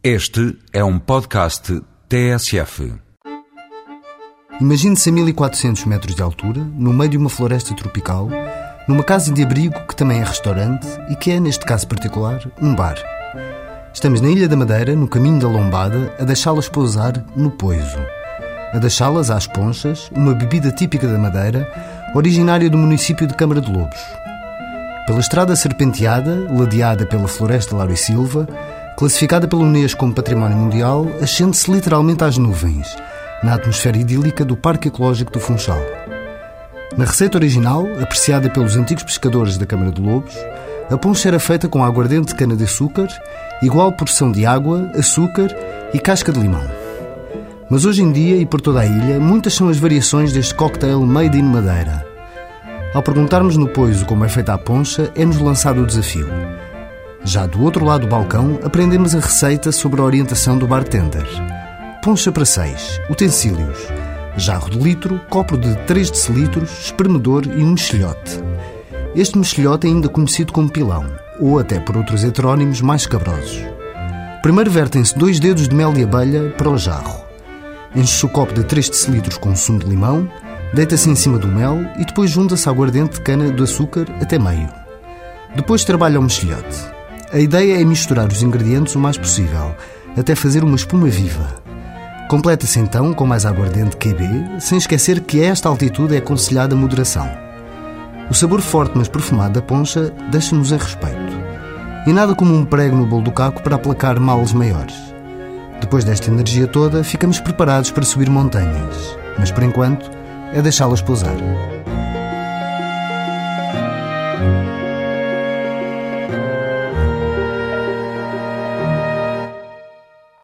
Este é um podcast TSF. Imagine-se a 1400 metros de altura, no meio de uma floresta tropical, numa casa de abrigo que também é restaurante e que é, neste caso particular, um bar. Estamos na Ilha da Madeira, no caminho da Lombada, a deixá-las pousar no Poiso. A deixá-las às ponchas, uma bebida típica da Madeira, originária do município de Câmara de Lobos. Pela estrada serpenteada, ladeada pela floresta Lauro e Silva, classificada pela Unesco como Património Mundial, ascende-se literalmente às nuvens, na atmosfera idílica do Parque Ecológico do Funchal. Na receita original, apreciada pelos antigos pescadores da Câmara de Lobos, a poncha era feita com aguardente de cana-de-açúcar, igual porção de água, açúcar e casca de limão. Mas hoje em dia, e por toda a ilha, muitas são as variações deste cocktail made in Madeira. Ao perguntarmos no Poiso como é feita a poncha, é-nos lançado o desafio. Já do outro lado do balcão, aprendemos a receita sobre a orientação do bartender. Poncha para 6, utensílios, jarro de litro, copo de 3 decilitros, espremedor e um mexilhote. Este mexilhote é ainda conhecido como pilão, ou até por outros heterónimos mais cabrosos. Primeiro vertem-se dois dedos de mel de abelha para o jarro. Enche-se o copo de 3 decilitros com sumo de limão, deita-se em cima do mel e depois junta-se aguardente de cana de açúcar até meio. Depois trabalha o mexilhote. A ideia é misturar os ingredientes o mais possível, até fazer uma espuma viva. Completa-se então com mais aguardente QB, sem esquecer que a esta altitude é aconselhada moderação. O sabor forte mas perfumado da poncha deixa-nos em respeito. E nada como um prego no bolo do caco para aplacar males maiores. Depois desta energia toda, ficamos preparados para subir montanhas, mas por enquanto é deixá-las pousar.